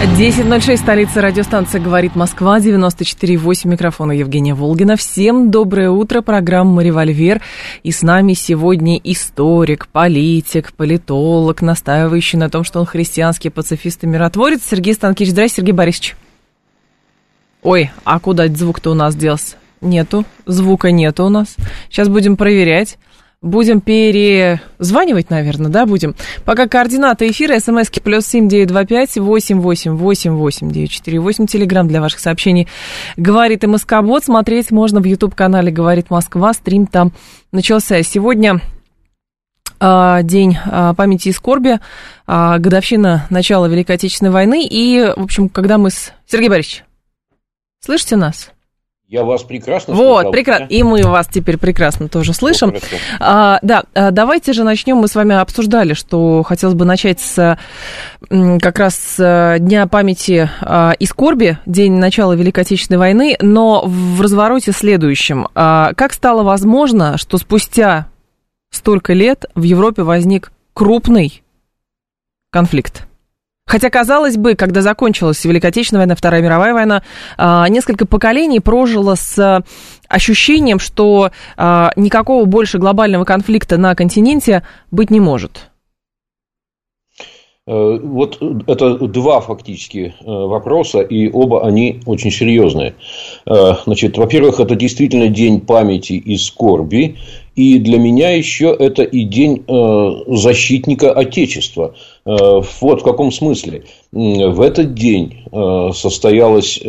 10.06, столица радиостанции «Говорит Москва», 94.8, микрофона Евгения Волгина. Всем доброе утро, программа «Револьвер». И с нами сегодня историк, политик, политолог, настаивающий на том, что он христианский пацифист и миротворец. Сергей Станкевич. Здравствуйте, Сергей Борисович. Ой, а куда звук-то у нас делся? Нету, звука нету у нас. Сейчас будем проверять. Будем перезванивать, наверное, да, будем. Пока координаты эфира, смски плюс семь девять два пять восемь восемь восемь восемь девять четыре восемь. Телеграмм для ваших сообщений. Говорит МСК Бот. Смотреть можно в YouTube-канале Говорит Москва. Стрим там начался. Сегодня э, день э, памяти и скорби, э, годовщина начала Великой Отечественной войны. И, в общем, когда мы с... Сергей Борисович, слышите нас? Я вас прекрасно Вот, слышал, прекрасно. И мы вас теперь прекрасно тоже слышим. А, да, а, давайте же начнем. Мы с вами обсуждали, что хотелось бы начать с как раз с Дня памяти а, и скорби, день начала Великой Отечественной войны, но в развороте следующем. А, как стало возможно, что спустя столько лет в Европе возник крупный конфликт? Хотя, казалось бы, когда закончилась Великая Отечественная война, Вторая мировая война, а, несколько поколений прожило с ощущением, что а, никакого больше глобального конфликта на континенте быть не может. Э, вот это два фактически э, вопроса, и оба они очень серьезные. Э, значит, во-первых, это действительно день памяти и скорби, и для меня еще это и день защитника Отечества. Вот в каком смысле. В этот день состоялось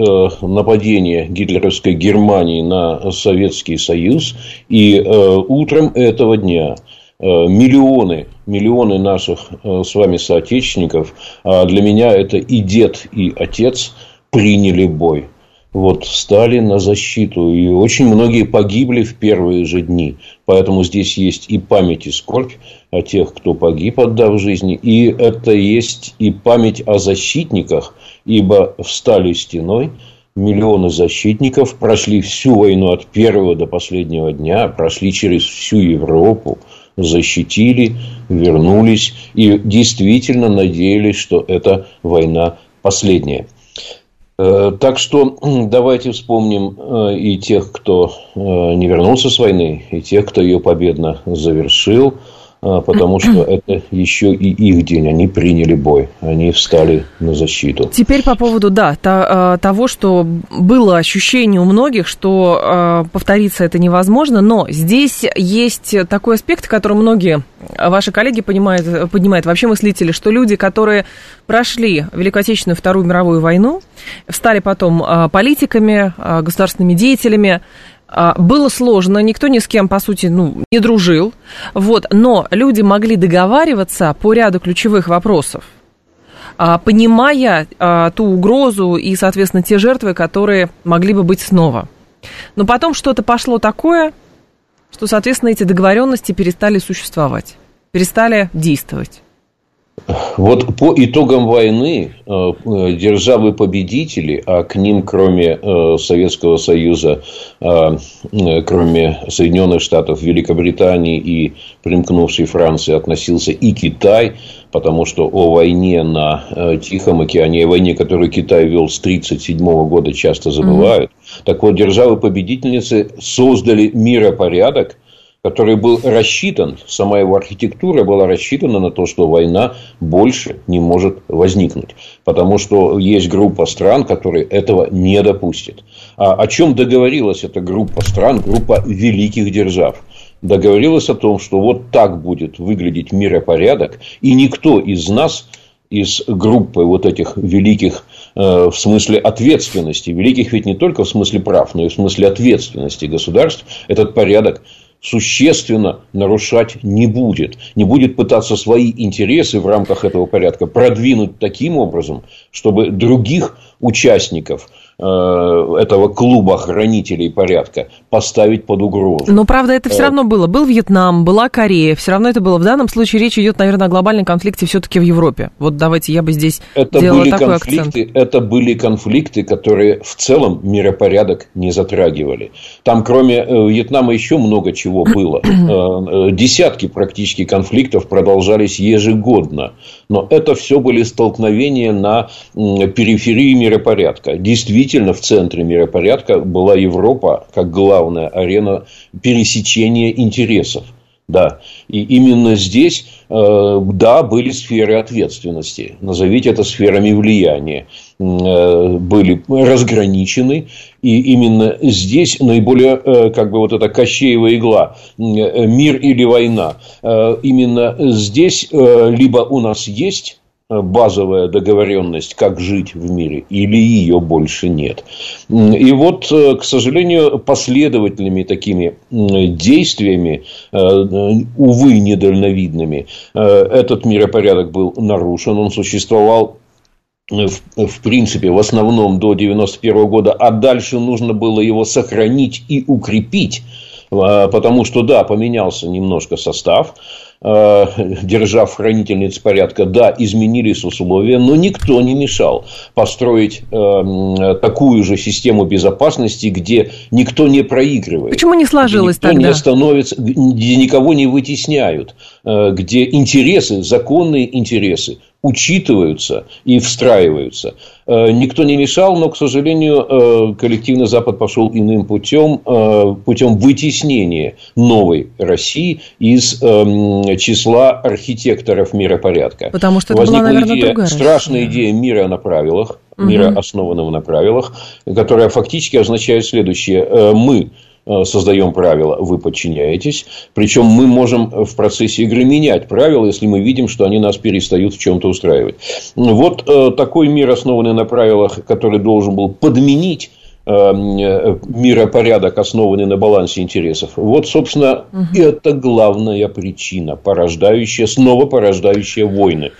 нападение гитлеровской Германии на Советский Союз, и утром этого дня миллионы миллионы наших э, с вами соотечественников, а для меня это и дед, и отец приняли бой. Вот, стали на защиту. И очень многие погибли в первые же дни. Поэтому здесь есть и память, и скорбь о тех, кто погиб, отдав жизни. И это есть и память о защитниках, ибо встали стеной миллионы защитников, прошли всю войну от первого до последнего дня, прошли через всю Европу, защитили, вернулись и действительно надеялись, что эта война последняя. Э, так что давайте вспомним э, и тех, кто э, не вернулся с войны, и тех, кто ее победно завершил – потому что это еще и их день. Они приняли бой, они встали на защиту. Теперь по поводу, да, а, того, что было ощущение у многих, что а, повториться это невозможно, но здесь есть такой аспект, который многие ваши коллеги понимают, поднимают, вообще мыслители, что люди, которые прошли Великую Отечественную Вторую мировую войну, стали потом политиками, государственными деятелями, а, было сложно, никто ни с кем, по сути, ну, не дружил, вот, но люди могли договариваться по ряду ключевых вопросов, а, понимая а, ту угрозу и, соответственно, те жертвы, которые могли бы быть снова. Но потом что-то пошло такое, что, соответственно, эти договоренности перестали существовать, перестали действовать. Вот по итогам войны э, э, державы-победители, а к ним, кроме э, Советского Союза, кроме Соединенных Штатов, Великобритании и примкнувшей Франции, относился и Китай, потому что о войне на Тихом океане, о войне, которую Китай вел с 1937 года, часто забывают. Mm-hmm. Так вот, державы-победительницы создали миропорядок, который был рассчитан, сама его архитектура была рассчитана на то, что война больше не может возникнуть. Потому что есть группа стран, которые этого не допустят. А о чем договорилась эта группа стран, группа великих держав? Договорилась о том, что вот так будет выглядеть миропорядок, и никто из нас, из группы вот этих великих э, в смысле ответственности, великих ведь не только в смысле прав, но и в смысле ответственности государств, этот порядок существенно нарушать не будет. Не будет пытаться свои интересы в рамках этого порядка продвинуть таким образом, чтобы других участников этого клуба хранителей порядка поставить под угрозу. Но, правда, это все равно было. Был Вьетнам, была Корея. Все равно это было. В данном случае речь идет, наверное, о глобальном конфликте все-таки в Европе. Вот давайте я бы здесь это делала были такой конфликты, акцент. Это были конфликты, которые в целом миропорядок не затрагивали. Там, кроме Вьетнама, еще много чего было. Десятки практически конфликтов продолжались ежегодно. Но это все были столкновения на периферии миропорядка. Действительно, в центре миропорядка была Европа как главная арена пересечения интересов. Да. И именно здесь, да, были сферы ответственности. Назовите это сферами влияния. Э, были разграничены. И именно здесь наиболее, э, как бы, вот эта Кощеева игла, мир или война. Именно здесь либо у нас есть базовая договоренность, как жить в мире, или ее больше нет. И вот, э, к сожалению, последовательными такими действиями, э, увы, недальновидными, э, этот миропорядок был нарушен, он существовал в, в принципе, в основном до 91 года, а дальше нужно было его сохранить и укрепить, потому что, да, поменялся немножко состав, Э, держав хранительниц порядка, да, изменились условия, но никто не мешал построить э, такую же систему безопасности, где никто не проигрывает. Почему не сложилось где никто тогда? не становится, где никого не вытесняют, э, где интересы, законные интересы учитываются и встраиваются. Э, никто не мешал, но, к сожалению, э, коллективный Запад пошел иным путем, э, путем вытеснения новой России из числа архитекторов миропорядка. Потому что это Возникла была, наверное, идея, другая страшная Россия. идея мира на правилах, мира, угу. основанного на правилах, которая фактически означает следующее. Мы создаем правила, вы подчиняетесь. Причем мы можем в процессе игры менять правила, если мы видим, что они нас перестают в чем-то устраивать. Вот э, такой мир, основанный на правилах, который должен был подменить э, миропорядок, основанный на балансе интересов. Вот, собственно, угу. это главная причина, порождающая, снова порождающая войны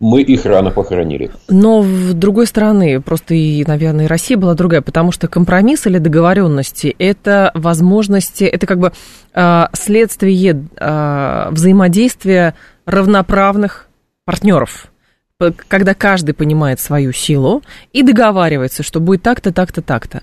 мы их рано похоронили. Но с другой стороны, просто и, наверное, и Россия была другая, потому что компромисс или договоренности – это возможности, это как бы э, следствие э, взаимодействия равноправных партнеров когда каждый понимает свою силу и договаривается, что будет так-то, так-то, так-то.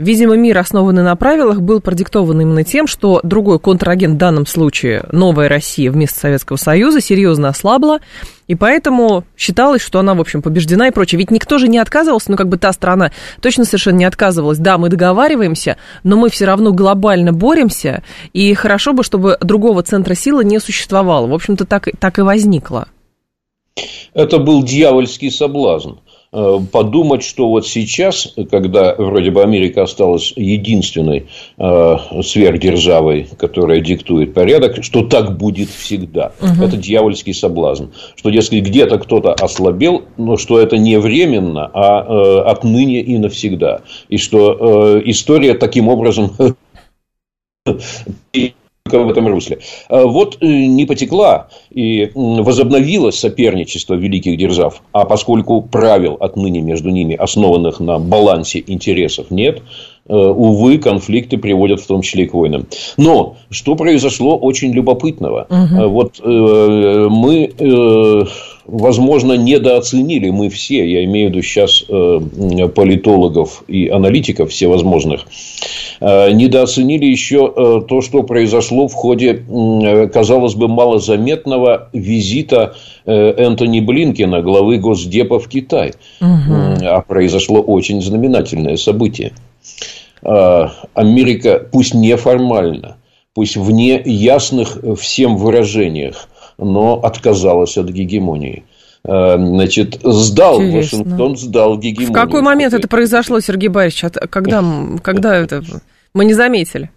Видимо, мир, основанный на правилах, был продиктован именно тем, что другой контрагент, в данном случае Новая Россия вместо Советского Союза, серьезно ослабла, и поэтому считалось, что она, в общем, побеждена и прочее. Ведь никто же не отказывался, ну, как бы та страна точно совершенно не отказывалась. Да, мы договариваемся, но мы все равно глобально боремся, и хорошо бы, чтобы другого центра силы не существовало. В общем-то, так, так и возникло. Это был дьявольский соблазн. Э, подумать, что вот сейчас, когда вроде бы Америка осталась единственной э, сверхдержавой, которая диктует порядок, что так будет всегда. Угу. Это дьявольский соблазн. Что если где-то кто-то ослабел, но что это не временно, а э, отныне и навсегда. И что э, история таким образом в этом русле. А вот э, не потекла и возобновилось соперничество великих держав, а поскольку правил отныне между ними, основанных на балансе интересов, нет, э, увы, конфликты приводят в том числе и к войнам. Но что произошло очень любопытного? Угу. Вот мы возможно, недооценили мы все, я имею в виду сейчас э, политологов и аналитиков всевозможных, э, недооценили еще э, то, что произошло в ходе, казалось бы, малозаметного визита Энтони Блинкина, главы Госдепа в Китай. Угу. А произошло очень знаменательное событие. Америка, пусть неформально, пусть в неясных всем выражениях, но отказалась от гегемонии. Э, значит, сдал Интересно. Вашингтон, сдал гегемонию. В какой момент это произошло, Сергей Борисович? Когда, когда это мы не заметили?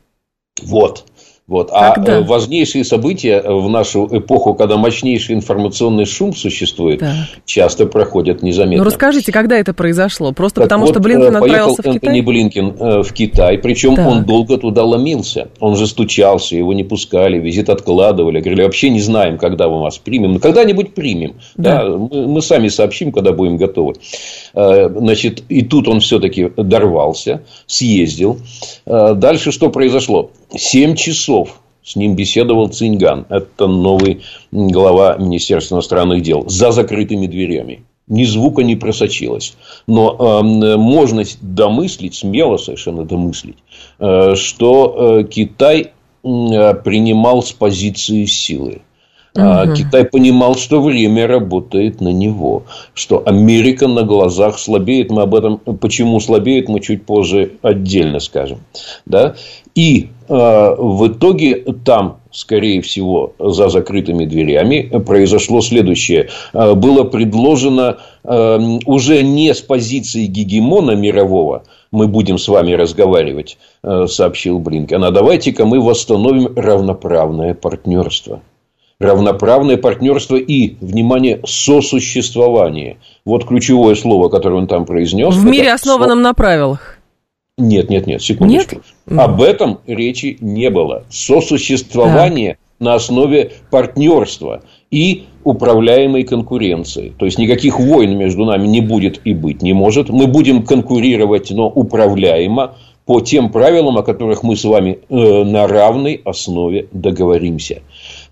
Вот. Вот. А Когда? Э, важнейшие события в нашу эпоху, когда мощнейший информационный шум существует, так. часто проходят незаметно. Ну, расскажите, когда это произошло? Просто так потому, вот, что Блинкен э, отправился в Китай? Энтони Блинкен э, в Китай, причем так. он долго туда ломился. Он же стучался, его не пускали, визит откладывали. Говорили, вообще не знаем, когда мы вас примем. Но когда-нибудь примем. Да. Да, мы, мы сами сообщим, когда будем готовы. Значит, и тут он все-таки дорвался, съездил. Дальше что произошло? Семь часов с ним беседовал Циньган. Это новый глава Министерства иностранных дел. За закрытыми дверями. Ни звука не просочилось. Но э, можно домыслить, смело совершенно домыслить, э, что э, Китай э, принимал с позиции силы. Угу. Китай понимал, что время работает на него, что Америка на глазах слабеет. Мы об этом, почему слабеет, мы чуть позже отдельно скажем. Да? И э, в итоге там, скорее всего, за закрытыми дверями произошло следующее. Э, было предложено э, уже не с позиции гегемона мирового, мы будем с вами разговаривать, э, сообщил Блинкен, а давайте-ка мы восстановим равноправное партнерство равноправное партнерство и, внимание, сосуществование. Вот ключевое слово, которое он там произнес. В мире, основанном со... на правилах. Нет, нет, нет, секундочку. Нет? Об этом речи не было. Сосуществование так. на основе партнерства и управляемой конкуренции. То есть никаких войн между нами не будет и быть не может. Мы будем конкурировать, но управляемо по тем правилам, о которых мы с вами э, на равной основе договоримся.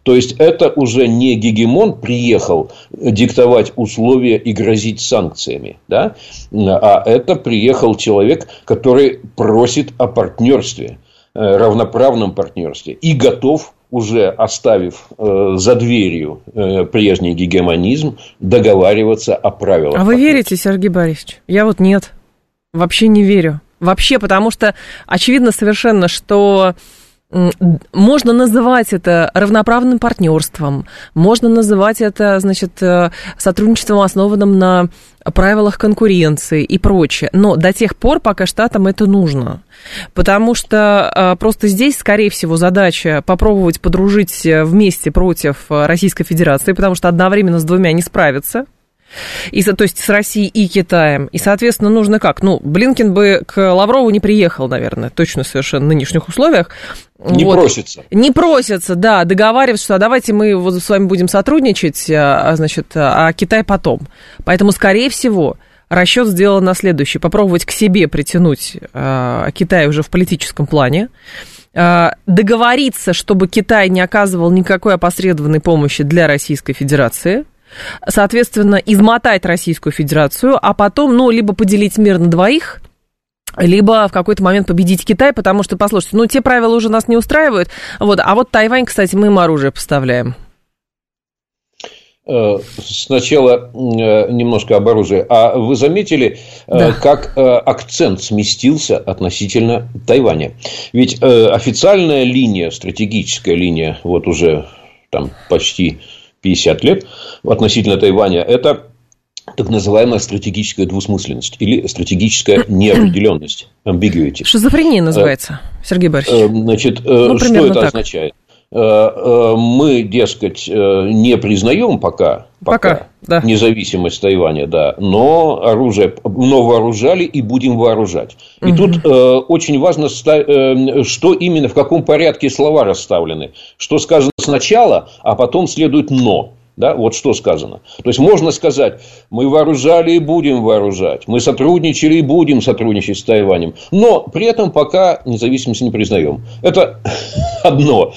То есть это уже не гегемон приехал диктовать условия и грозить санкциями, да? а это приехал человек, который просит о партнерстве, э, равноправном партнерстве и готов уже оставив э, за дверью э, прежний гегемонизм, договариваться о правилах. А вы верите, Сергей Борисович? Я вот нет. Вообще не верю. Вообще, потому что очевидно совершенно, что можно называть это равноправным партнерством, можно называть это, значит, э, сотрудничеством, основанным на правилах конкуренции и прочее. Но до тех пор, пока штатам это нужно. Потому что э, просто здесь, скорее всего, задача попробовать подружить вместе против Российской Федерации, потому что одновременно с двумя не справиться – и, то есть с Россией и Китаем. И, соответственно, нужно как? Ну, Блинкин бы к Лаврову не приехал, наверное, точно совершенно в нынешних условиях. Не вот. просится. Не просится, да, договариваться, что а давайте мы вот с вами будем сотрудничать, а, значит, а Китай потом. Поэтому, скорее всего, расчет сделан на следующий. Попробовать к себе притянуть а, Китай уже в политическом плане договориться, чтобы Китай не оказывал никакой опосредованной помощи для Российской Федерации – соответственно, измотать Российскую Федерацию, а потом, ну, либо поделить мир на двоих, либо в какой-то момент победить Китай, потому что, послушайте, ну, те правила уже нас не устраивают, вот, а вот Тайвань, кстати, мы им оружие поставляем. Э, сначала э, немножко об оружии. А вы заметили, э, да. как акцент сместился относительно Тайваня? Ведь официальная линия, стратегическая линия, вот уже там почти 50 лет относительно Тайваня, это так называемая стратегическая двусмысленность или стратегическая неопределенность, ambiguity. Шизофрения называется, Сергей Борисович. Э, значит, э, ну, что это так. означает? Э, мы, дескать, не признаем пока, пока, пока да. независимость Тайваня, да, но оружие, но вооружали и будем вооружать. И угу. тут э, очень важно, э, что именно, в каком порядке слова расставлены. Что сказано сначала, а потом следует «но». Да, вот что сказано. То есть можно сказать, мы вооружали и будем вооружать, мы сотрудничали и будем сотрудничать с Тайванем, но при этом пока независимость не признаем. Это одно,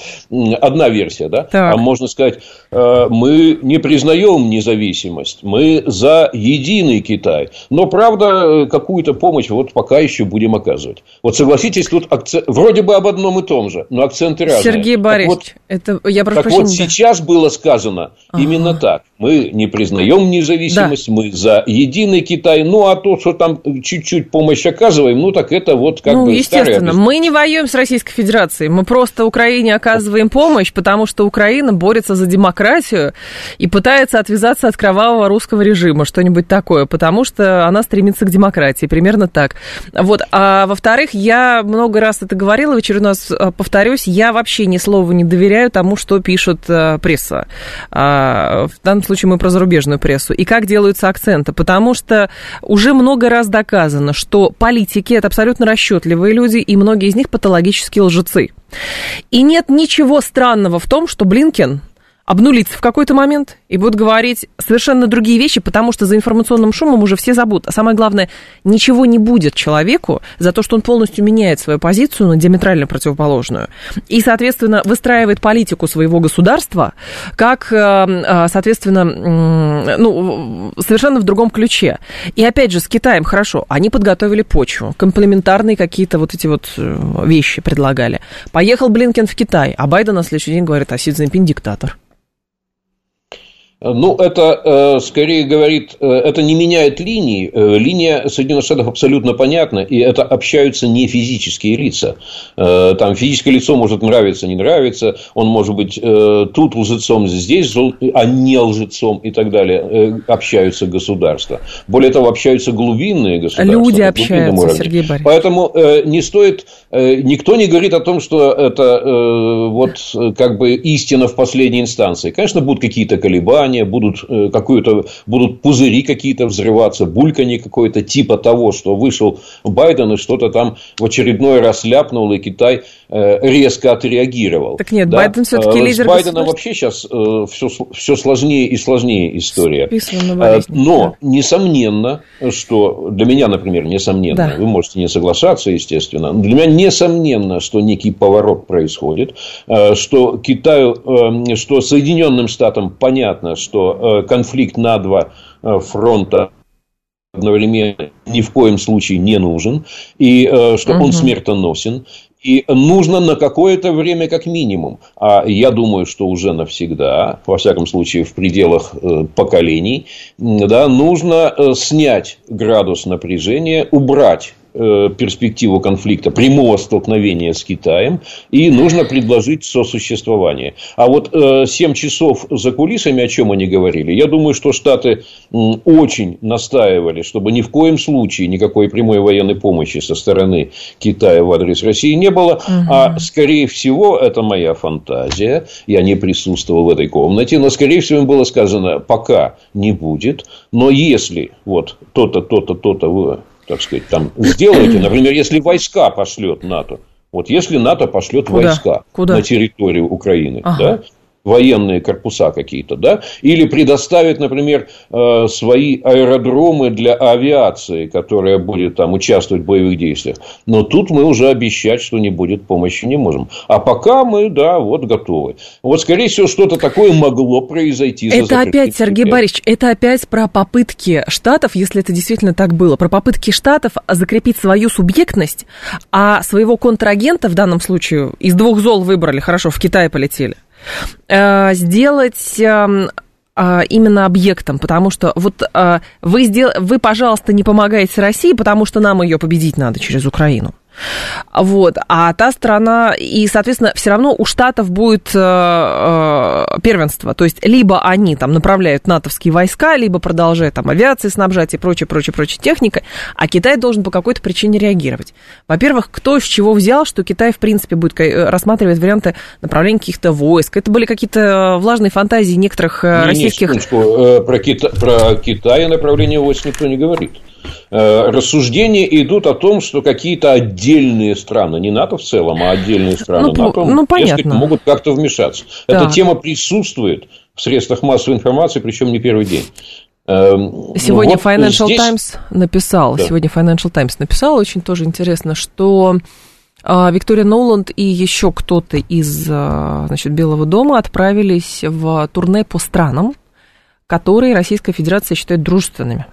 одна версия, да? Так. А можно сказать, э, мы не признаем независимость, мы за единый Китай, но правда какую-то помощь вот пока еще будем оказывать. Вот согласитесь, тут акцент, вроде бы об одном и том же, но акценты разные. Сергей Борисович, так вот, это я прошу Так прощения, вот сейчас было сказано ага. именно так. Мы не признаем независимость, да. мы за единый Китай. Ну, а то, что там чуть-чуть помощь оказываем, ну, так это вот как ну, бы естественно, старая... мы не воюем с Российской Федерацией, мы просто Украине оказываем помощь, потому что Украина борется за демократию и пытается отвязаться от кровавого русского режима, что-нибудь такое, потому что она стремится к демократии, примерно так. Вот, а во-вторых, я много раз это говорила, в очередной раз э, повторюсь, я вообще ни слова не доверяю тому, что пишет э, пресса. А, в данном случае мы про зарубежную прессу. И как делаются акценты, потому что уже много раз доказано, что политики это абсолютно расчетливые люди, и многие из них патологические лжецы. И нет ничего странного в том, что Блинкен обнулится в какой-то момент и будут говорить совершенно другие вещи, потому что за информационным шумом уже все забудут. А самое главное, ничего не будет человеку за то, что он полностью меняет свою позицию на диаметрально противоположную. И, соответственно, выстраивает политику своего государства как, э, э, соответственно, ну, совершенно в другом ключе. И опять же, с Китаем хорошо, они подготовили почву, комплементарные какие-то вот эти вот э, вещи предлагали. Поехал Блинкен в Китай, а Байден на следующий день говорит, а Си Цзиньпин диктатор. Ну, это э, скорее говорит, э, это не меняет линии. Э, линия Соединенных Штатов абсолютно понятна, и это общаются не физические лица. Там физическое лицо может нравиться, не нравиться, он может быть тут лжецом, здесь, а не лжецом и так далее. Общаются государства. Более того, общаются глубинные государства. Люди общаются, Сергей Борисович. Поэтому не стоит, никто не говорит о том, что это вот как бы истина в последней инстанции. Конечно, будут какие-то колебания, колебания, будут, э, какую-то, будут пузыри какие-то взрываться, бульканье какое-то типа того, что вышел Байден и что-то там в очередной раз ляпнул, и Китай резко отреагировал. Так нет, да? Байден все-таки э, лидер С Байденом вообще сейчас все, все сложнее и сложнее история. Но, несомненно, что для меня, например, несомненно, да. вы можете не соглашаться, естественно, но для меня несомненно, что некий поворот происходит, что Китаю, что Соединенным Штатам понятно, что э, конфликт на два э, фронта одновременно ни в коем случае не нужен, и э, что угу. он смертоносен, и нужно на какое-то время как минимум, а я думаю, что уже навсегда, во всяком случае в пределах поколений, да, нужно снять градус напряжения, убрать Э, перспективу конфликта, прямого столкновения с Китаем, и нужно предложить сосуществование. А вот 7 э, часов за кулисами, о чем они говорили, я думаю, что Штаты очень настаивали, чтобы ни в коем случае никакой прямой военной помощи со стороны Китая в адрес России не было, угу. а скорее всего, это моя фантазия, я не присутствовал в этой комнате, но скорее всего им было сказано, пока не будет, но если вот то-то, то-то, то-то так сказать, там сделаете, например, если войска пошлет НАТО, вот если НАТО пошлет Куда? войска Куда? на территорию Украины, ага. да, военные корпуса какие-то, да, или предоставит, например, э, свои аэродромы для авиации, которая будет там участвовать в боевых действиях. Но тут мы уже обещать, что не будет помощи, не можем. А пока мы, да, вот готовы. Вот, скорее всего, что-то такое могло произойти. Это опять, Сергей Борисович, это опять про попытки штатов, если это действительно так было, про попытки штатов закрепить свою субъектность, а своего контрагента в данном случае из двух зол выбрали, хорошо, в Китай полетели. Э, сделать эм, а, именно объектом, потому что вот а, вы, сдел... вы, пожалуйста, не помогаете России, потому что нам ее победить надо через Украину. Вот. А та страна, и, соответственно, все равно у Штатов будет э, э, первенство. То есть, либо они там направляют натовские войска, либо продолжают там авиации снабжать и прочее, прочее, прочее техникой, а Китай должен по какой-то причине реагировать. Во-первых, кто с чего взял, что Китай, в принципе, будет э, рассматривать варианты направления каких-то войск. Это были какие-то влажные фантазии некоторых не, российских... Не, э, про, Кита... про Китай направление войск никто не говорит. Э, рассуждения идут о том, что какие-то отдельные страны, не НАТО в целом, а отдельные страны ну, НАТО, ну, понятно. могут как-то вмешаться. Да. Эта тема присутствует в средствах массовой информации, причем не первый день. Эм, сегодня вот Financial здесь... Times написал, да. сегодня Financial Times написал, очень тоже интересно, что а, Виктория Ноланд и еще кто-то из значит, Белого дома отправились в турне по странам, которые Российская Федерация считает дружественными.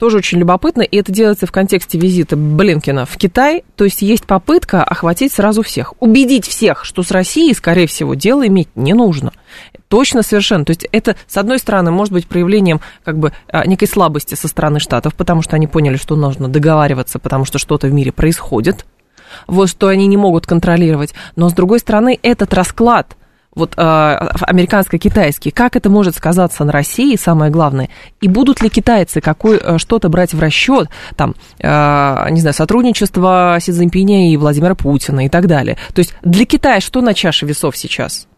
Тоже очень любопытно, и это делается в контексте визита Блинкина в Китай. То есть есть попытка охватить сразу всех. Убедить всех, что с Россией, скорее всего, дело иметь не нужно. Точно, совершенно. То есть это, с одной стороны, может быть проявлением как бы а, некой слабости со стороны Штатов, потому что они поняли, что нужно договариваться, потому что что-то в мире происходит, вот что они не могут контролировать. Но, с другой стороны, этот расклад вот э, американско-китайский, как это может сказаться на России, самое главное, и будут ли китайцы какой, э, что-то брать в расчет, там, э, не знаю, сотрудничество Си Цзиньпиня и Владимира Путина и так далее. То есть для Китая что на чаше весов сейчас?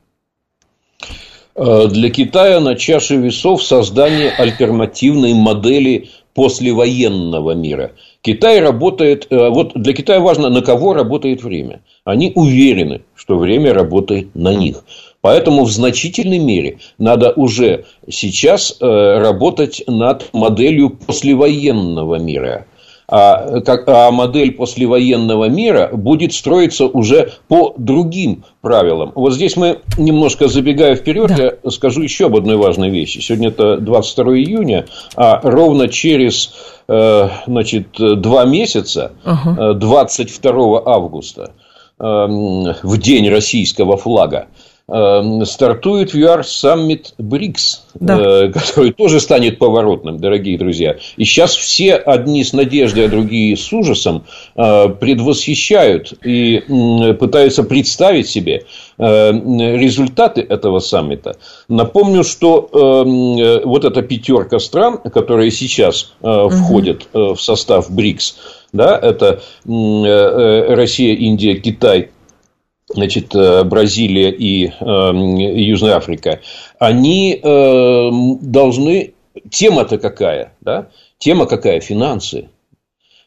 Э, для Китая на чаше весов создание альтернативной модели послевоенного мира. Китай работает, э, вот для Китая важно, на кого работает время. Они уверены, что время работает на них. Поэтому в значительной мере надо уже сейчас э, работать над моделью послевоенного мира а, как, а модель послевоенного мира будет строиться уже по другим правилам. Вот здесь мы, немножко забегая вперед, да. я скажу еще об одной важной вещи. Сегодня это 22 июня, а ровно через э, значит, два месяца, uh 22 августа, э, в день российского флага, стартует VR Summit БРИКС, да. Э, который тоже станет поворотным, дорогие друзья. И сейчас все одни с надеждой, а другие с ужасом э, предвосхищают и пытаются представить себе э, результаты этого саммита. Напомню, что эм, вот эта пятерка стран, которые сейчас входят в состав БРИКС, да, это Россия, Индия, Китай – значит, э, Бразилия и э, Южная Африка, они э, должны... Тема-то какая? Да? Тема какая? Финансы.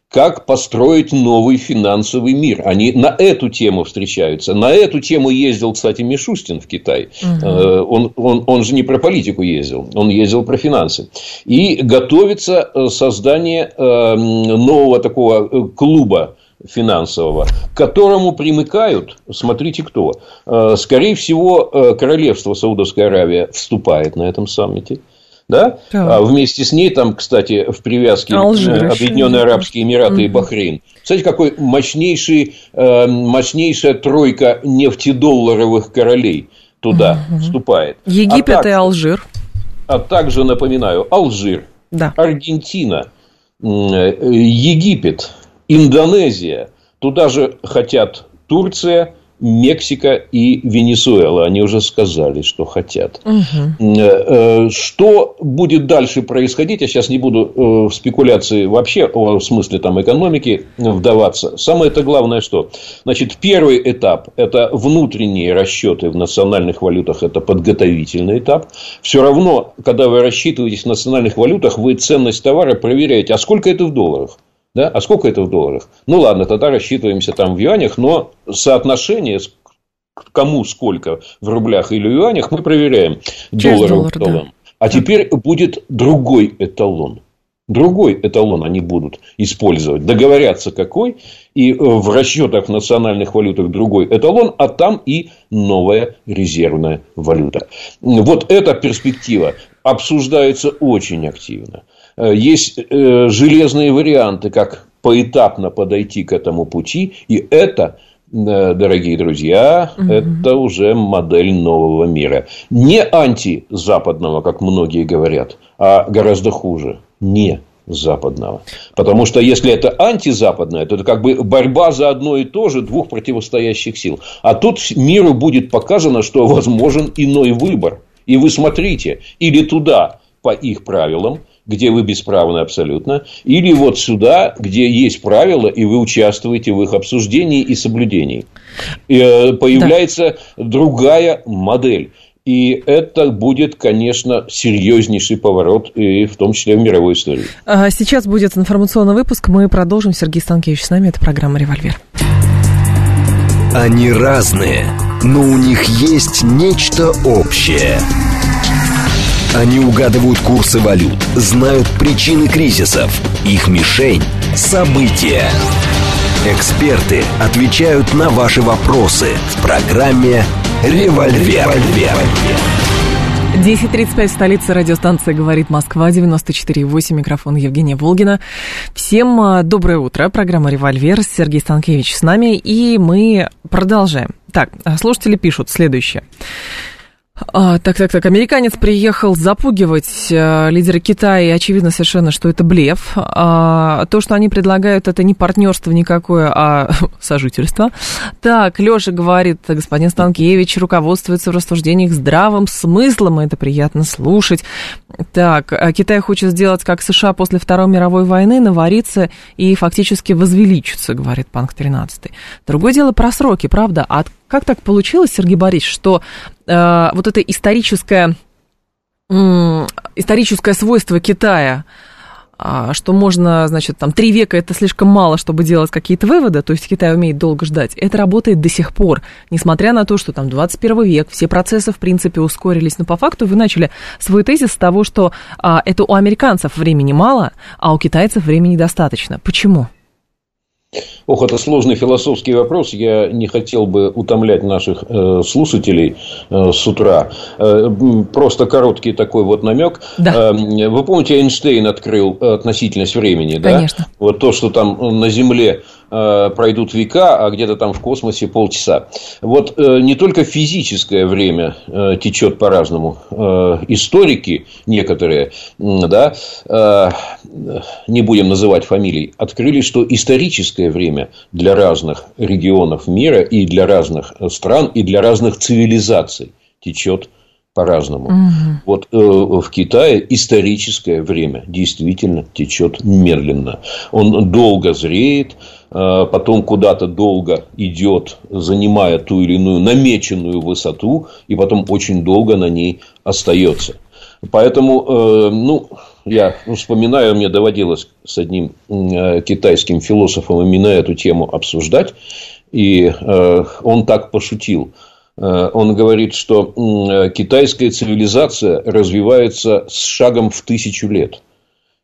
Как построить новый финансовый мир? Они на эту тему встречаются. На эту тему ездил, кстати, Мишустин в Китай. Угу. Он, он, он же не про политику ездил, он ездил про финансы. И готовится создание нового такого клуба финансового, к которому примыкают, смотрите кто, э, скорее всего, э, королевство Саудовская Аравия вступает на этом саммите. Да? да. А вместе с ней там, кстати, в привязке Алжир, Объединенные Арабские Эмираты угу. и Бахрейн. Кстати, какой мощнейший, э, мощнейшая тройка нефтедолларовых королей туда угу. вступает. Египет а также, и Алжир. А также, напоминаю, Алжир, да. Аргентина, Египет, Индонезия. Туда же хотят Турция, Мексика и Венесуэла. Они уже сказали, что хотят. Угу. Что будет дальше происходить? Я сейчас не буду э, в спекуляции вообще о смысле там, экономики вдаваться. Самое это главное что? Значит, первый этап – это внутренние расчеты в национальных валютах. Это подготовительный этап. Все равно, когда вы рассчитываетесь в национальных валютах, вы ценность товара проверяете. А сколько это в долларах? Да? А сколько это в долларах? Ну ладно, тогда рассчитываемся там в юанях, но соотношение кому сколько в рублях или юанях мы проверяем долларов доллар, к долларам. Да. А теперь будет другой эталон. Другой эталон они будут использовать. Договорятся какой. И э, в расчетах в национальных валютах другой эталон. А там и новая резервная валюта. Вот эта перспектива обсуждается очень активно. Э, есть э, железные варианты, как поэтапно подойти к этому пути, и это э, дорогие друзья, угу. это уже модель нового мира. Не антизападного, как многие говорят, а гораздо хуже. Не западного. Потому что если это антизападное, то это как бы борьба за одно и то же двух противостоящих сил. А тут миру будет показано, что возможен иной выбор. И вы смотрите, или туда по их правилам, где вы бесправны абсолютно, или вот сюда, где есть правила, и вы участвуете в их обсуждении и соблюдении. И э, появляется да. другая модель. И это будет, конечно, серьезнейший поворот, и в том числе в мировой истории. Сейчас будет информационный выпуск. Мы продолжим. Сергей Станкевич с нами. Это программа «Револьвер». Они разные, но у них есть нечто общее – они угадывают курсы валют, знают причины кризисов. Их мишень – события. Эксперты отвечают на ваши вопросы в программе «Револьвер». 10.35 в столице радиостанции «Говорит Москва», 94.8, микрофон Евгения Волгина. Всем а, доброе утро, программа «Револьвер», Сергей Станкевич с нами, и мы продолжаем. Так, слушатели пишут следующее. А, так, так, так. Американец приехал запугивать э, лидера Китая, и очевидно совершенно, что это блеф. А, то, что они предлагают, это не партнерство никакое, а сожительство. Так, Леша говорит, господин Станкевич руководствуется в рассуждениях здравым смыслом, и это приятно слушать. Так, а Китай хочет сделать, как США после Второй мировой войны, навариться и фактически возвеличиться, говорит Панк 13. Другое дело про сроки, правда? А как так получилось, Сергей Борисович, что э, вот это историческое, историческое свойство Китая, э, что можно, значит, там, три века это слишком мало, чтобы делать какие-то выводы, то есть Китай умеет долго ждать, это работает до сих пор, несмотря на то, что там 21 век, все процессы, в принципе, ускорились, но по факту вы начали свой тезис с того, что э, это у американцев времени мало, а у китайцев времени достаточно. Почему? Ох, это сложный философский вопрос. Я не хотел бы утомлять наших э, слушателей э, с утра. Э, просто короткий такой вот намек. Да. Э, вы помните, Эйнштейн открыл относительность времени, Конечно. да? Вот то, что там на Земле Э, пройдут века, а где-то там в космосе полчаса. Вот э, не только физическое время э, течет по-разному. Историки некоторые, да, не будем называть фамилий, открыли, что историческое время для разных регионов мира и для разных стран и для разных цивилизаций течет по-разному. Угу. Вот э, в Китае историческое время действительно течет медленно. Он долго зреет, э, потом куда-то долго идет, занимая ту или иную намеченную высоту, и потом очень долго на ней остается. Поэтому, э, ну, я вспоминаю, мне доводилось с одним э, китайским философом именно эту тему обсуждать, и э, он так пошутил – он говорит, что э, китайская цивилизация развивается с шагом в тысячу лет.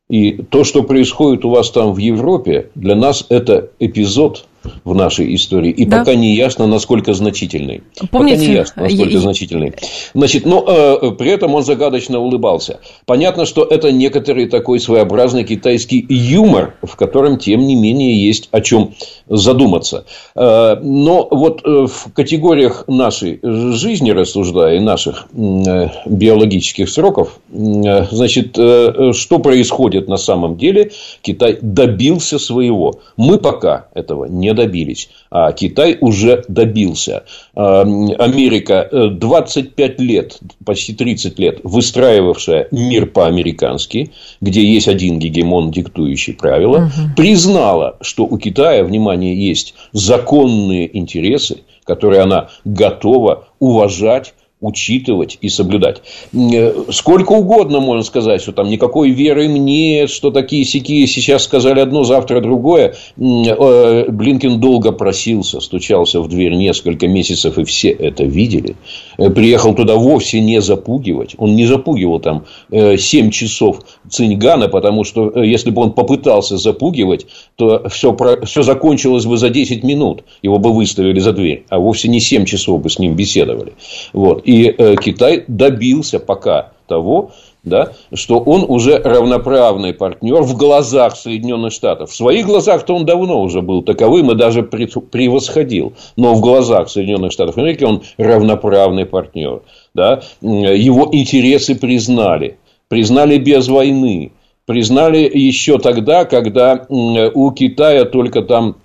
И то, что происходит у вас там в Европе, для нас это эпизод в нашей истории. И да. пока не ясно, насколько значительный. Помните, пока не ясно, насколько я... значительный. Значит, но э, при этом он загадочно улыбался. Понятно, что это некоторый такой своеобразный китайский юмор, в котором, тем не менее, есть о чем задуматься. Э, но вот э, в категориях нашей жизни, рассуждая, наших э, биологических сроков, э, значит, э, что происходит на самом деле? Китай добился своего. Мы пока этого не не добились. А Китай уже добился. А, Америка 25 э, лет, почти 30 лет выстраивавшая мир по-американски, где есть один гегемон, диктующий правила, угу. признала, что у Китая, внимание, есть законные интересы, которые она готова уважать учитывать и соблюдать. Э, сколько угодно можно сказать, что там никакой веры мне, что такие сякие сейчас сказали одно, завтра другое. Э, Блинкин долго просился, стучался в дверь несколько месяцев, и все это видели. Э, приехал туда вовсе не запугивать. Он не запугивал там 7 часов Циньгана, потому что если бы он попытался запугивать, то все, все закончилось бы за 10 минут. Его бы выставили за дверь, а вовсе не 7 часов бы с ним беседовали. Вот. И э, Китай добился пока того, да, что он уже равноправный партнер в глазах Соединенных Штатов. В своих глазах-то он давно уже был таковым и даже превосходил. Но в глазах Соединенных Штатов Америки он равноправный партнер. Да. Его интересы признали. Признали без войны. Признали еще тогда, когда у Китая только там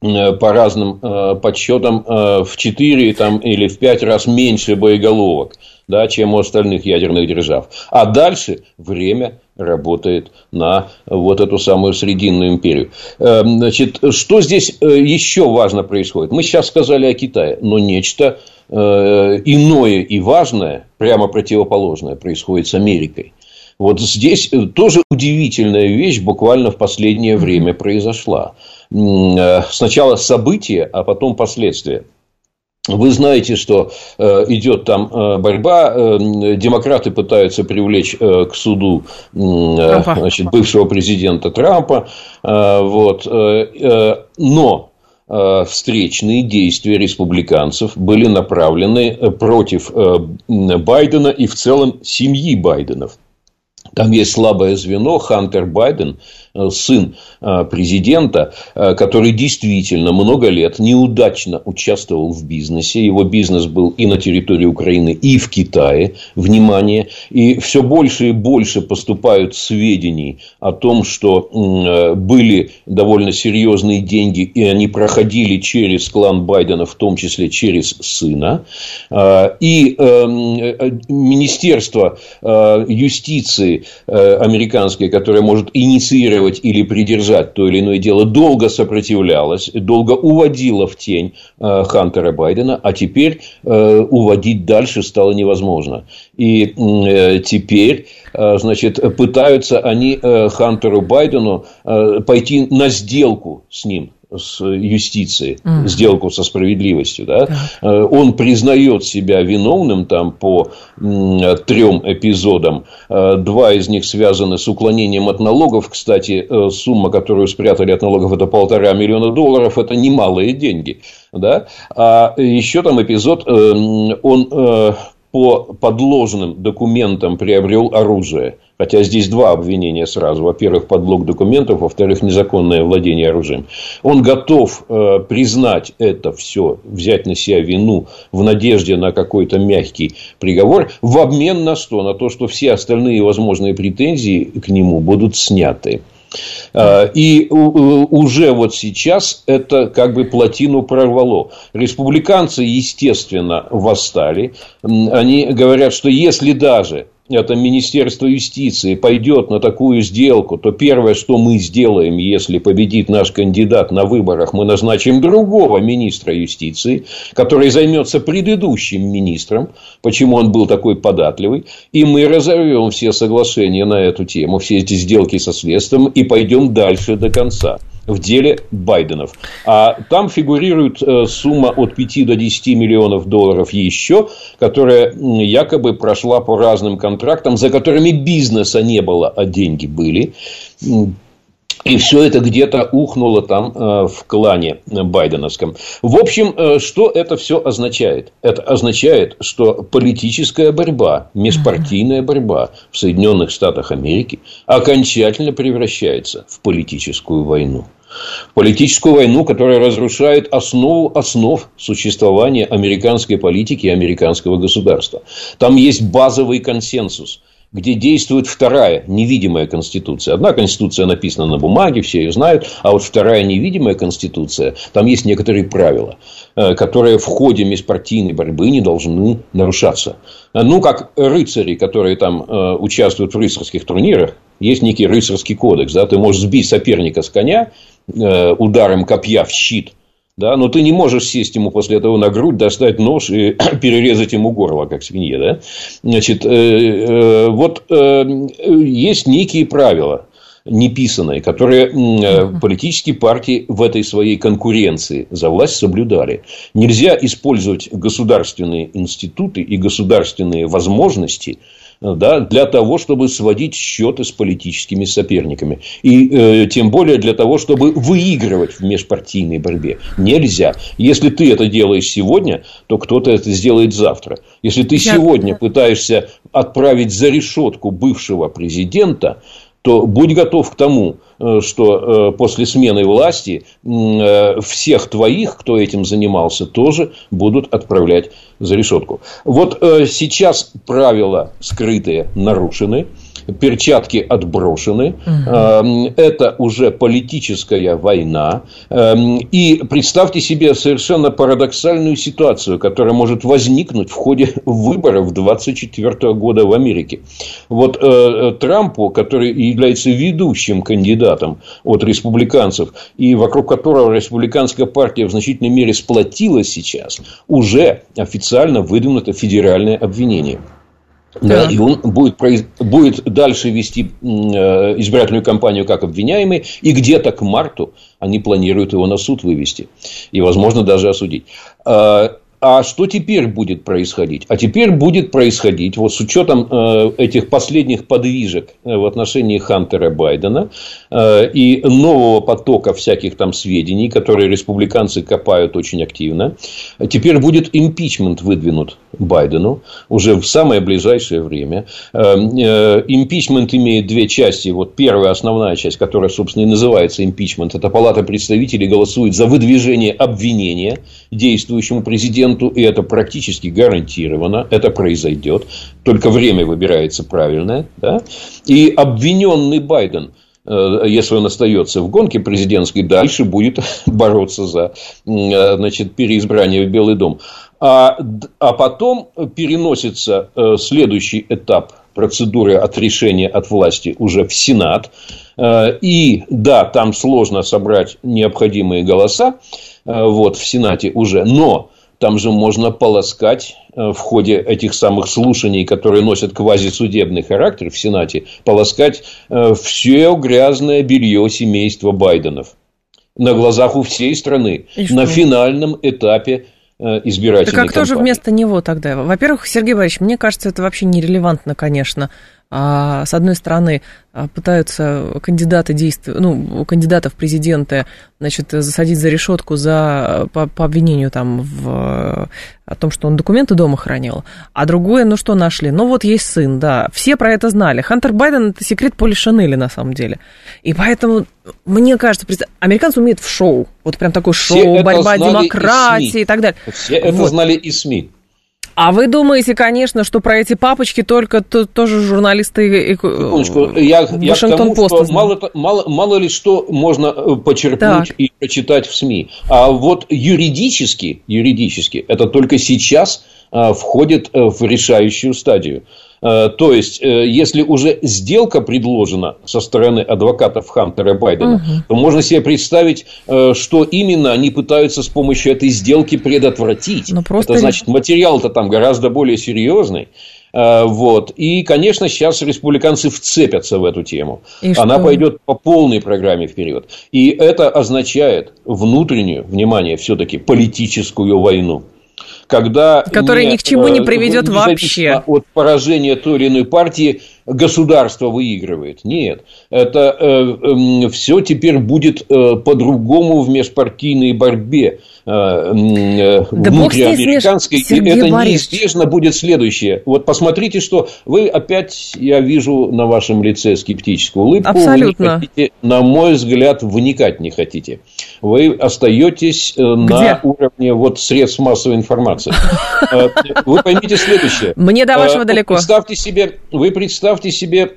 по разным э, подсчетам э, в 4 там, или в 5 раз меньше боеголовок, да, чем у остальных ядерных держав. А дальше время работает на вот эту самую Срединную империю. Значит, что здесь еще важно происходит? Мы сейчас сказали о Китае, но нечто иное и важное, прямо противоположное происходит с Америкой. Вот здесь тоже удивительная вещь буквально в последнее время произошла. Э, сначала события, а потом последствия. Вы знаете, что э, идет там э, борьба, демократы пытаются привлечь к суду значит, бывшего президента Трампа, вот, но встречные действия республиканцев были направлены против Байдена и в целом семьи Байденов. Там есть слабое звено, Хантер Байден, сын президента, который действительно много лет неудачно участвовал в бизнесе. Его бизнес был и на территории Украины, и в Китае. Внимание. И все больше и больше поступают сведений о том, что были довольно серьезные деньги, и они проходили через клан Байдена, в том числе через сына. И Министерство юстиции американское, которое может инициировать или придержать то или иное дело, долго сопротивлялось, долго уводило в тень э, Хантера Байдена, а теперь э, уводить дальше стало невозможно. И э, теперь, значит, пытаются они Хантеру Байдену пойти на сделку с ним с юстицией, mm. сделку со справедливостью, да, mm. он признает себя виновным там по трем эпизодам. Э, два из них связаны с уклонением от налогов. Кстати, э, сумма, которую спрятали от налогов, это полтора миллиона долларов, это немалые деньги. Да? А еще там эпизод, он по подложенным документам приобрел оружие. Хотя здесь два обвинения сразу. Во-первых, подлог документов, во-вторых, незаконное владение оружием. Он готов э, признать это все, взять на себя вину в надежде на какой-то мягкий приговор, в обмен на что? На то, что все остальные возможные претензии к нему будут сняты. Э, и уже вот сейчас это как бы плотину прорвало. Республиканцы, естественно, восстали. Они говорят, что если даже это Министерство юстиции пойдет на такую сделку, то первое, что мы сделаем, если победит наш кандидат на выборах, мы назначим другого министра юстиции, который займется предыдущим министром, почему он был такой податливый, и мы разорвем все соглашения на эту тему, все эти сделки со следствием и пойдем дальше до конца в деле Байденов. А там фигурирует э, сумма от 5 до 10 миллионов долларов еще, которая якобы прошла по разным контрактам, за которыми бизнеса не было, а деньги были. И все это где-то ухнуло там э, в клане байденовском. В общем, э, что это все означает? Это означает, что политическая борьба, межпартийная борьба в Соединенных Штатах Америки окончательно превращается в политическую войну политическую войну, которая разрушает основу основ существования американской политики и американского государства. Там есть базовый консенсус где действует вторая невидимая конституция. Одна конституция написана на бумаге, все ее знают, а вот вторая невидимая конституция, там есть некоторые правила, э, которые в ходе межпартийной борьбы не должны нарушаться. Ну, как рыцари, которые там э, участвуют в рыцарских турнирах, есть некий рыцарский кодекс, да, ты можешь сбить соперника с коня, Э, ударом копья в щит, да, но ты не можешь сесть ему после этого на грудь, достать нож и перерезать ему горло, как свинье, да. Значит, э, э, вот есть некие правила неписанные, которые политические партии в этой своей конкуренции за власть соблюдали. Нельзя использовать государственные институты и государственные возможности да, для того, чтобы сводить счеты с политическими соперниками. И э, тем более для того, чтобы выигрывать в межпартийной борьбе. Нельзя. Если ты это делаешь сегодня, то кто-то это сделает завтра. Если ты сегодня пытаешься отправить за решетку бывшего президента, то будь готов к тому, э, что э, после смены власти э, всех твоих, кто этим занимался, тоже будут отправлять за решетку. Вот сейчас правила скрытые нарушены перчатки отброшены. Угу. Это уже политическая война. Эм, и представьте себе совершенно парадоксальную ситуацию, которая может возникнуть в ходе выборов 2024 года в Америке. Вот э, Трампу, который является ведущим кандидатом от республиканцев, и вокруг которого республиканская партия в значительной мере сплотилась сейчас, уже официально выдвинуто федеральное обвинение. Да. и он будет, будет дальше вести э, избирательную кампанию как обвиняемый, и где-то к марту они планируют его на суд вывести, и, возможно, даже осудить. А, а что теперь будет происходить? А теперь будет происходить, вот с учетом э, этих последних подвижек э, в отношении Хантера Байдена э, и нового потока всяких там сведений, которые республиканцы копают очень активно, теперь будет импичмент выдвинут Байдену уже в самое ближайшее время. Импичмент имеет две части. Вот первая основная часть, которая, собственно, и называется импичмент, это Палата представителей голосует за выдвижение обвинения действующему президенту, и это практически гарантированно, это произойдет, только время выбирается правильное. Да? И обвиненный Байден – Э, если он остается в гонке президентской, дальше будет бороться за э, значит, переизбрание в Белый дом. А, а потом переносится э, следующий этап процедуры от решения от власти уже в Сенат. И да, там сложно собрать необходимые голоса вот, в Сенате уже, но там же можно полоскать э, в ходе этих самых слушаний, которые носят квазисудебный характер в Сенате, полоскать э, все грязное белье семейства Байденов на глазах у всей страны на финальном этапе э, избирательной Так а кто же вместо него тогда? Во-первых, Сергей Борисович, мне кажется, это вообще нерелевантно, конечно. А, с одной стороны, а, пытаются кандидаты действовать, ну, кандидатов в президенты, значит, засадить за решетку за, по, по обвинению там в о том, что он документы дома хранил, а другое, ну что нашли? Ну вот есть сын, да, все про это знали. Хантер Байден это секрет Поли Шанели на самом деле. И поэтому, мне кажется, американцы умеют в шоу, вот прям такое шоу, борьба демократии и, и так далее. Все это вот. знали и СМИ. А вы думаете, конечно, что про эти папочки только то, тоже журналисты Секундочку, я, я к тому, что мало, мало, мало ли что можно э, почерпнуть так. и прочитать в СМИ. А вот юридически, юридически это только сейчас а, входит э, в решающую стадию. Э, то есть, э, если уже сделка предложена со стороны адвокатов Хантера Байдена, угу. то можно себе представить, э, что именно они пытаются с помощью этой сделки предотвратить. Ну, просто... Это значит, материал-то там гораздо более серьезный. Вот. И, конечно, сейчас республиканцы вцепятся в эту тему. И Она что? пойдет по полной программе вперед. И это означает внутреннюю, внимание, все-таки политическую войну когда... Который ни к чему не э, приведет вообще. От поражения той или иной партии государство выигрывает. Нет. Это э, э, все теперь будет э, по-другому в межпартийной борьбе э, э да внутриамериканской. И это Борисович. неизбежно будет следующее. Вот посмотрите, что вы опять, я вижу на вашем лице скептическую улыбку. Абсолютно. Вы не хотите, на мой взгляд, вникать не хотите. Вы остаетесь э, Где? на уровне вот средств массовой информации. Э, вы поймите следующее. Мне до вашего далеко. Представьте себе, вы представьте себе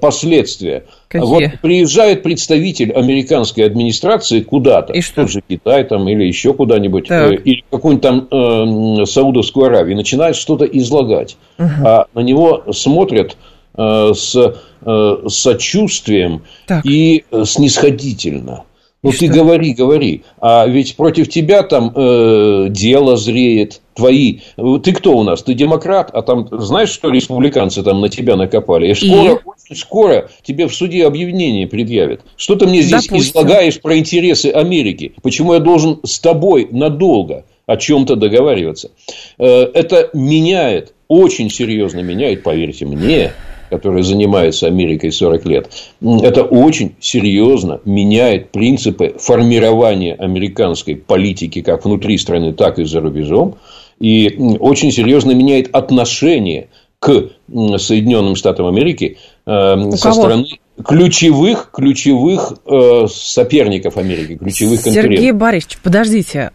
последствия. Какие? Вот приезжает представитель американской администрации куда-то, и что? тот же Китай там, или еще куда-нибудь, э, или какую-нибудь там э, Саудовскую Аравию, начинает что-то излагать, угу. а на него смотрят э, с э, сочувствием так. и э, снисходительно. Ну, и ты что? говори, говори. А ведь против тебя там э, дело зреет, твои. Ты кто у нас? Ты демократ? А там, знаешь, что республиканцы там на тебя накопали? И скоро, и? очень скоро тебе в суде объявление предъявят. Что ты мне здесь Допустим. излагаешь про интересы Америки? Почему я должен с тобой надолго о чем-то договариваться? Э, это меняет, очень серьезно меняет, поверьте мне, которая занимается Америкой 40 лет, это очень серьезно меняет принципы формирования американской политики как внутри страны, так и за рубежом. И очень серьезно меняет отношение к Соединенным Штатам Америки э, со кого? стороны ключевых, ключевых э, соперников Америки, ключевых Сергей конкурентов. Сергей Борисович, подождите,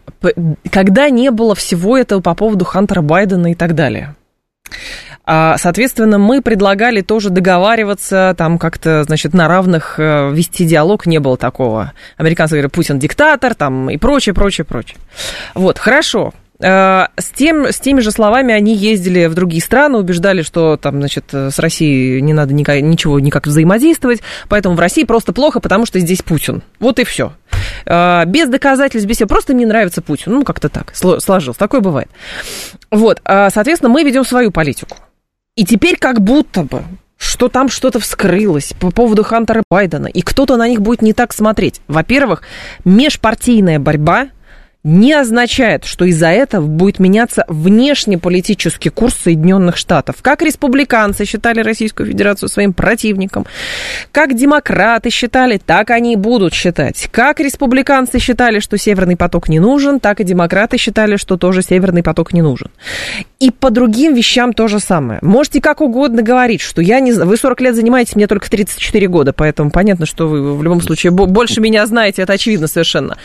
когда не было всего этого по поводу Хантера Байдена и так далее? А, соответственно, мы предлагали тоже договариваться, там как-то, значит, на равных э, вести диалог, не было такого. Американцы говорят, Путин диктатор, там и прочее, прочее, прочее. Вот, хорошо. Э, с, тем, с теми же словами они ездили в другие страны, убеждали, что там, значит, с Россией не надо никак, ничего никак взаимодействовать, поэтому в России просто плохо, потому что здесь Путин. Вот и все. Э, без доказательств, без всего. Просто не нравится Путин. Ну, как-то так сложилось. Такое бывает. Вот. Соответственно, мы ведем свою политику. И теперь как будто бы что там что-то вскрылось по поводу Хантера Байдена, и кто-то на них будет не так смотреть. Во-первых, межпартийная борьба не означает, что из-за этого будет меняться внешнеполитический курс Соединенных Штатов. Как республиканцы считали Российскую Федерацию своим противником, как демократы считали, так они и будут считать. Как республиканцы считали, что Северный поток не нужен, так и демократы считали, что тоже Северный поток не нужен. И по другим вещам то же самое. Можете как угодно говорить, что я не знаю, вы 40 лет занимаетесь, мне только 34 года, поэтому понятно, что вы в любом случае больше меня знаете, это очевидно совершенно.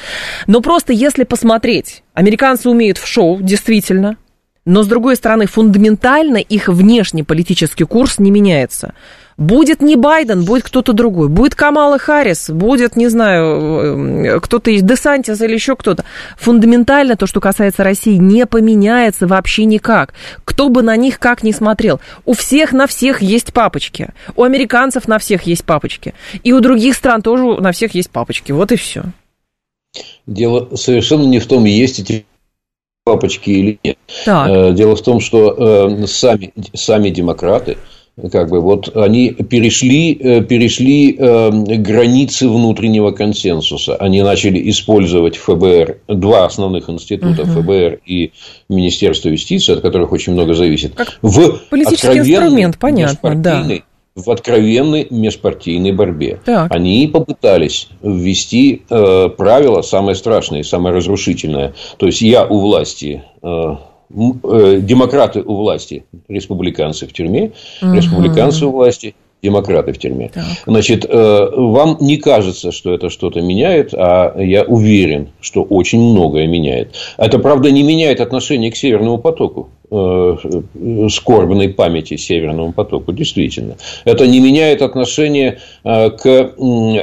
Но просто если посмотреть, американцы умеют в шоу, действительно, но с другой стороны, фундаментально их внешний политический курс не меняется. Будет не Байден, будет кто-то другой. Будет Камала Харрис, будет, не знаю, э, кто-то из Десантис или еще кто-то. Фундаментально то, что касается России, не поменяется вообще никак. Кто бы на них как ни смотрел. У всех на всех есть папочки. У американцев на всех есть папочки. И у других стран тоже на всех есть папочки. Вот и все. Дело совершенно не в том, есть эти папочки или нет. Так. Э, дело в том, что э, сами, сами демократы как бы вот они перешли, э, перешли э, границы внутреннего консенсуса. Они начали использовать ФБР, два основных института, угу. ФБР и Министерство юстиции, от которых очень много зависит, как в политический инструмент, понятно, да в откровенной межпартийной борьбе. Так. Они попытались ввести э, правила самое страшное и самое разрушительное. То есть я у власти Э, демократы у власти, республиканцы в тюрьме, угу. республиканцы у власти, демократы в тюрьме. Так. Значит, э, вам не кажется, что это что-то меняет, а я уверен, что очень многое меняет. Это, правда, не меняет отношение к Северному потоку э, скорбной памяти Северному потоку, действительно. Это не меняет отношение к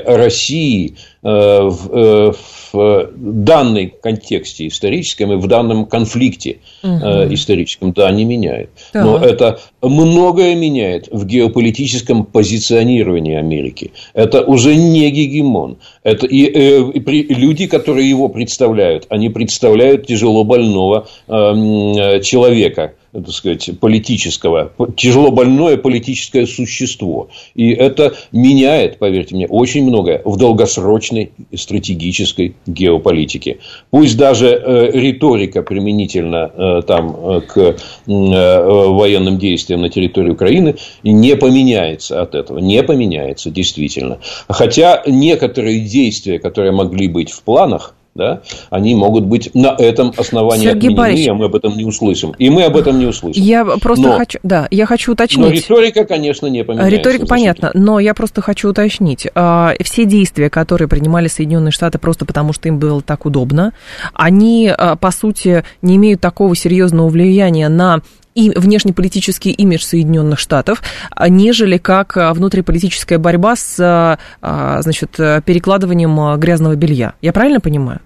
России в в данной контексте историческом и в данном конфликте угу. историческом, да, не меняет. Да. Но это многое меняет в геополитическом позиционировании Америки. Это уже не гегемон. Это и, э, и, и люди, которые его представляют, они представляют тяжело больного э, человека, так сказать, политического, тяжело больное политическое существо. И это меняет, поверьте мне, очень многое в долгосрочной стратегической геополитике. Пусть даже э, риторика применительно э, там, э, к э, военным действиям на территории Украины не поменяется от этого. Не поменяется, действительно. Хотя некоторые действия, которые могли быть в планах, да, они могут быть на этом основании Сергей отменены, а мы об этом не услышим. И мы об этом не услышим. Я просто но, хочу, да, я хочу уточнить. Но риторика, конечно, не поменяется. Риторика понятна, но я просто хочу уточнить. А, все действия, которые принимали Соединенные Штаты просто потому, что им было так удобно, они, а, по сути, не имеют такого серьезного влияния на и внешнеполитический имидж Соединенных Штатов, нежели как внутриполитическая борьба с значит, перекладыванием грязного белья. Я правильно понимаю?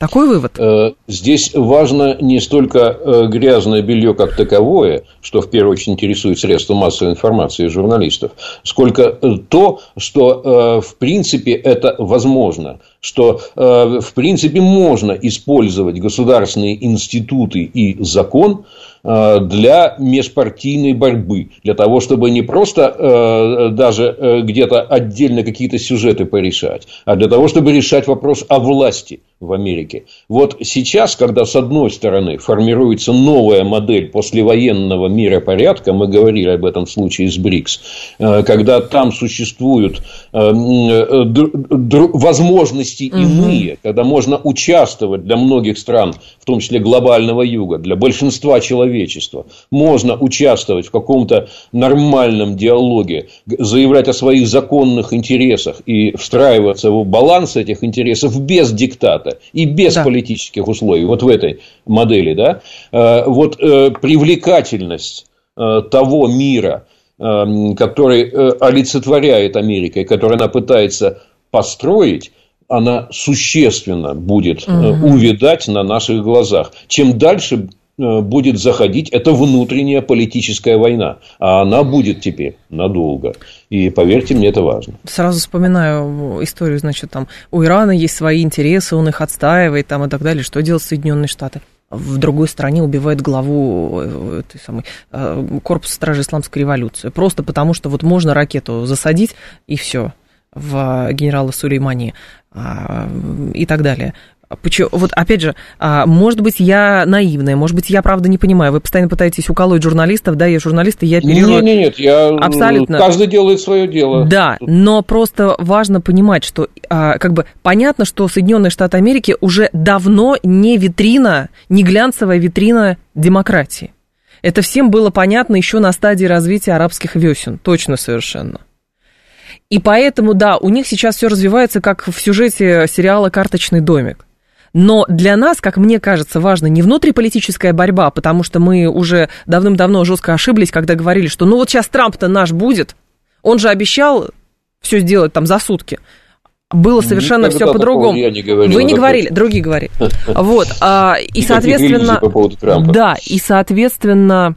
Такой вывод? Э, здесь важно не столько э, грязное белье как таковое, что в первую очередь интересует средства массовой информации и журналистов, сколько э, то, что в принципе это возможно, что в принципе можно использовать государственные институты и закон для межпартийной борьбы, для того, чтобы не просто даже где-то отдельно какие-то сюжеты порешать, а для того, чтобы решать вопрос о власти в Америке. Вот сейчас, когда с одной стороны формируется новая модель послевоенного миропорядка, мы говорили об этом случае с БРИКС, э, когда там существуют э, э, возможности иные, угу. когда можно участвовать для многих стран, в том числе глобального юга, для большинства человечества, можно участвовать в каком-то нормальном диалоге, заявлять о своих законных интересах и встраиваться в баланс этих интересов без диктата диктата и без да. политических условий, вот в этой модели, да, э, вот э, привлекательность э, того мира, который олицетворяет Америка и который она пытается построить, она существенно будет угу. увидать на наших глазах. Чем дальше будет заходить, это внутренняя политическая война. А она будет теперь надолго. И поверьте мне, это важно. Сразу вспоминаю историю, значит, там у Ирана есть свои интересы, он их отстаивает там, и так далее. Что делают Соединенные Штаты? в другой стране убивает главу э, этой самой, э, корпуса стражи исламской революции. Просто потому, что вот можно ракету засадить, и все в генерала Сулеймани а, и так далее. Почему, вот опять же, а, может быть, я наивная, может быть, я правда не понимаю. Вы постоянно пытаетесь уколоть журналистов, да, я журналист, и я оперирую... Нет, нет, нет, я... Абсолютно. Каждый делает свое дело. Да, но просто важно понимать, что а, как бы понятно, что Соединенные Штаты Америки уже давно не витрина, не глянцевая витрина демократии. Это всем было понятно еще на стадии развития арабских весен, точно совершенно. И поэтому, да, у них сейчас все развивается, как в сюжете сериала «Карточный домик». Но для нас, как мне кажется, важно не внутриполитическая борьба, потому что мы уже давным-давно жестко ошиблись, когда говорили, что ну вот сейчас Трамп-то наш будет, он же обещал все сделать там за сутки. Было совершенно Никогда все по-другому. Я не говорил, Вы не говорили, другие говорили. Вот. А, и, соответственно, по поводу Трампа. да, и, соответственно,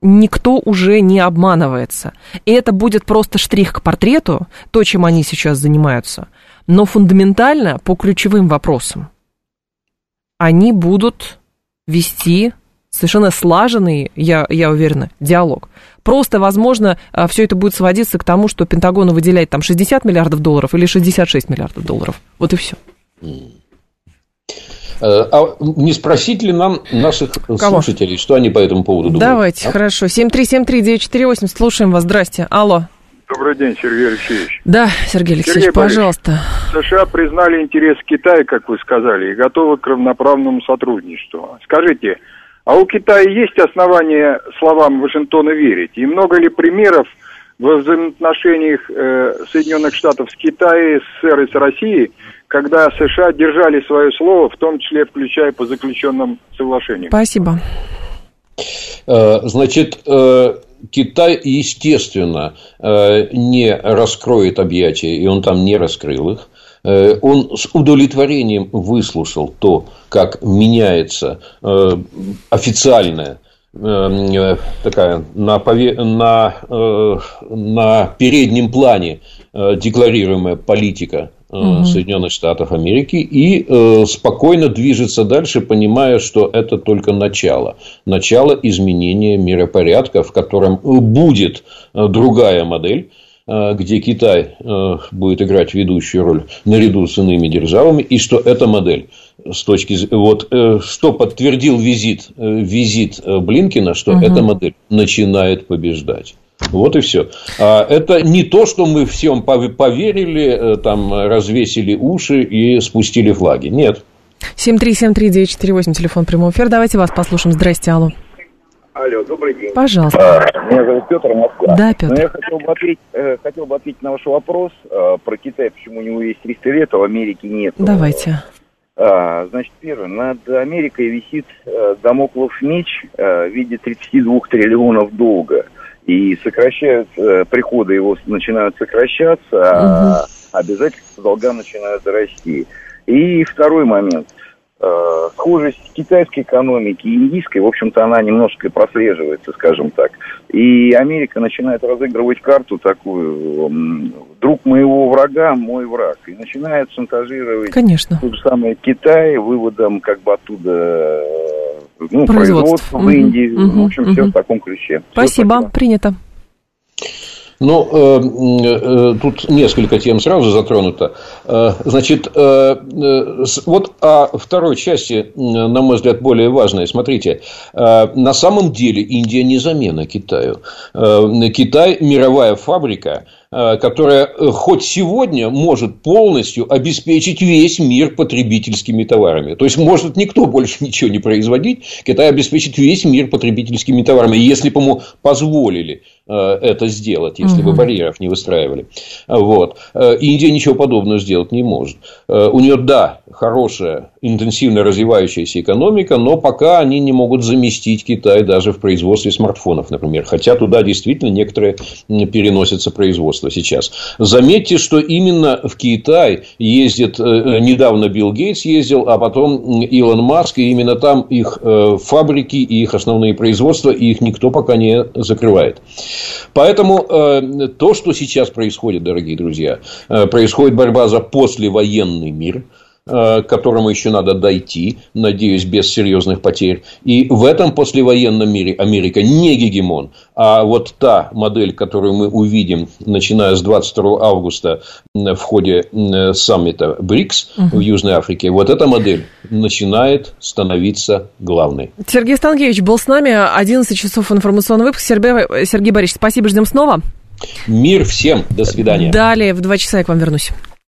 никто уже не обманывается. И это будет просто штрих к портрету, то, чем они сейчас занимаются. Но фундаментально по ключевым вопросам они будут вести совершенно слаженный, я, я уверена, диалог. Просто, возможно, а, все это будет сводиться к тому, что Пентагону выделяет там 60 миллиардов долларов или 66 миллиардов долларов. Вот и все. Э, а не спросить ли нам наших Кого? слушателей, что они по этому поводу думают? Давайте, а? хорошо. 7373948, слушаем вас. Здрасте. Алло. Добрый день, Сергей Алексеевич. Да, Сергей Алексеевич, Сергей пожалуйста. США признали интерес Китая, как вы сказали, и готовы к равноправному сотрудничеству. Скажите, а у Китая есть основания словам Вашингтона верить? И много ли примеров во взаимоотношениях э, Соединенных Штатов с Китаем, СССР и с Россией, когда США держали свое слово, в том числе включая по заключенным соглашениям? Спасибо. Э, значит, э, Китай, естественно, э, не раскроет объятия, и он там не раскрыл их. Э, он с удовлетворением выслушал то, как меняется э, официальная такая на, пове... на, на переднем плане декларируемая политика угу. Соединенных Штатов Америки и э, спокойно движется дальше, понимая, что это только начало. Начало изменения миропорядка, в котором будет э, другая модель э, где Китай э, будет играть ведущую роль наряду с иными державами, и что эта модель с точки вот что подтвердил визит визит Блинкина, что угу. эта модель начинает побеждать. Вот и все. А это не то, что мы всем поверили, э, там развесили уши и спустили флаги. Нет. 7373948, телефон прямого эфира. Давайте вас послушаем. Здрасте, алло. Алло, добрый день. Пожалуйста. А, меня зовут Петр Москва. Да, Петр. Но я хотел бы ответить, э, хотел бы ответить на ваш вопрос э, про Китай, почему у него есть 300 лет, а в Америке нет. Давайте. А, значит, первое, над Америкой висит домоклов меч в виде 32 триллионов долга и сокращаются, э, приходы его начинают сокращаться, а угу. обязательства долга начинают расти. И второй момент. Э, схожесть китайской экономики и индийской, в общем-то, она немножко прослеживается, скажем так. И Америка начинает разыгрывать карту такую, друг моего врага, мой враг. И начинает шантажировать Конечно. тот же самый Китай выводом как бы оттуда э, ну, производство в Индии. Угу, в общем, угу. все в таком ключе. Спасибо, спасибо. принято. Ну, э, э, тут несколько тем сразу затронуто. Э, значит, э, э, вот о второй части, на мой взгляд, более важной. Смотрите, э, на самом деле Индия не замена Китаю. Китай – мировая фабрика, которая хоть сегодня может полностью обеспечить весь мир потребительскими товарами. То есть, может никто больше ничего не производить, Китай обеспечит весь мир потребительскими товарами, если бы ему позволили это сделать, если угу. бы барьеров не выстраивали. Вот. Индия ничего подобного сделать не может. У нее, да, хорошая, интенсивно развивающаяся экономика, но пока они не могут заместить Китай даже в производстве смартфонов, например. Хотя туда действительно некоторые переносятся производство сейчас. Заметьте, что именно в Китай ездит, э, недавно Билл Гейтс ездил, а потом Илон Маск, и именно там их э, фабрики и их основные производства, и их никто пока не закрывает. Поэтому э, то, что сейчас происходит, дорогие друзья, происходит борьба за послевоенный мир – Э, к которому еще надо дойти, надеюсь, без серьезных потерь. И в этом послевоенном мире Америка не гегемон, а вот та модель, которую мы увидим, начиная с 22 августа в ходе саммита БРИКС угу. в Южной Африке, вот эта модель начинает становиться главной. Сергей Станкевич был с нами. 11 часов информационный выпуск. Сергей, Сергей Борисович, спасибо, ждем снова. Мир всем. До свидания. Далее в 2 часа я к вам вернусь.